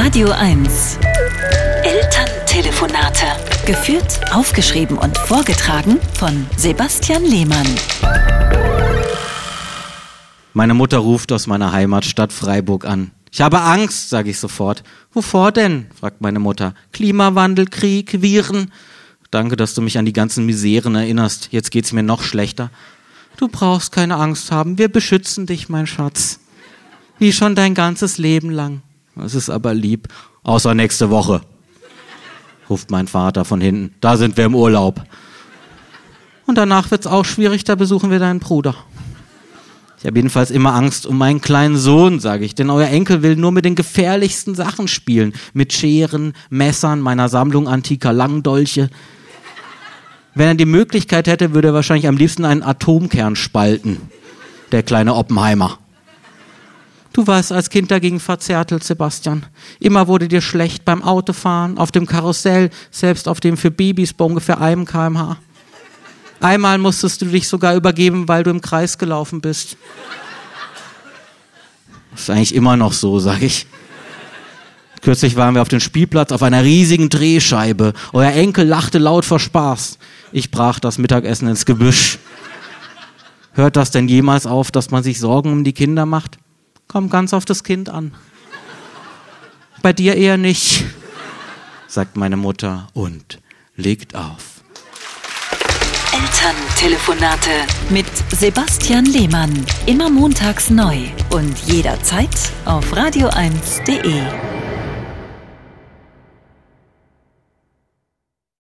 Radio 1. Elterntelefonate. Geführt, aufgeschrieben und vorgetragen von Sebastian Lehmann. Meine Mutter ruft aus meiner Heimatstadt Freiburg an. Ich habe Angst, sage ich sofort. Wovor denn? fragt meine Mutter. Klimawandel, Krieg, Viren. Danke, dass du mich an die ganzen Miseren erinnerst. Jetzt geht's mir noch schlechter. Du brauchst keine Angst haben. Wir beschützen dich, mein Schatz. Wie schon dein ganzes Leben lang. Das ist aber lieb. Außer nächste Woche, ruft mein Vater von hinten. Da sind wir im Urlaub. Und danach wird's auch schwierig, da besuchen wir deinen Bruder. Ich habe jedenfalls immer Angst um meinen kleinen Sohn, sage ich, denn euer Enkel will nur mit den gefährlichsten Sachen spielen. Mit Scheren, Messern, meiner Sammlung antiker Langdolche. Wenn er die Möglichkeit hätte, würde er wahrscheinlich am liebsten einen Atomkern spalten. Der kleine Oppenheimer. Du warst als Kind dagegen verzärtelt, Sebastian. Immer wurde dir schlecht beim Autofahren, auf dem Karussell, selbst auf dem für Babys bei ungefähr einem kmh. Einmal musstest du dich sogar übergeben, weil du im Kreis gelaufen bist. Das ist eigentlich immer noch so, sag ich. Kürzlich waren wir auf dem Spielplatz auf einer riesigen Drehscheibe. Euer Enkel lachte laut vor Spaß. Ich brach das Mittagessen ins Gebüsch. Hört das denn jemals auf, dass man sich Sorgen um die Kinder macht? Kommt ganz auf das Kind an. Bei dir eher nicht, sagt meine Mutter und legt auf. Elterntelefonate mit Sebastian Lehmann. Immer montags neu und jederzeit auf radio1.de.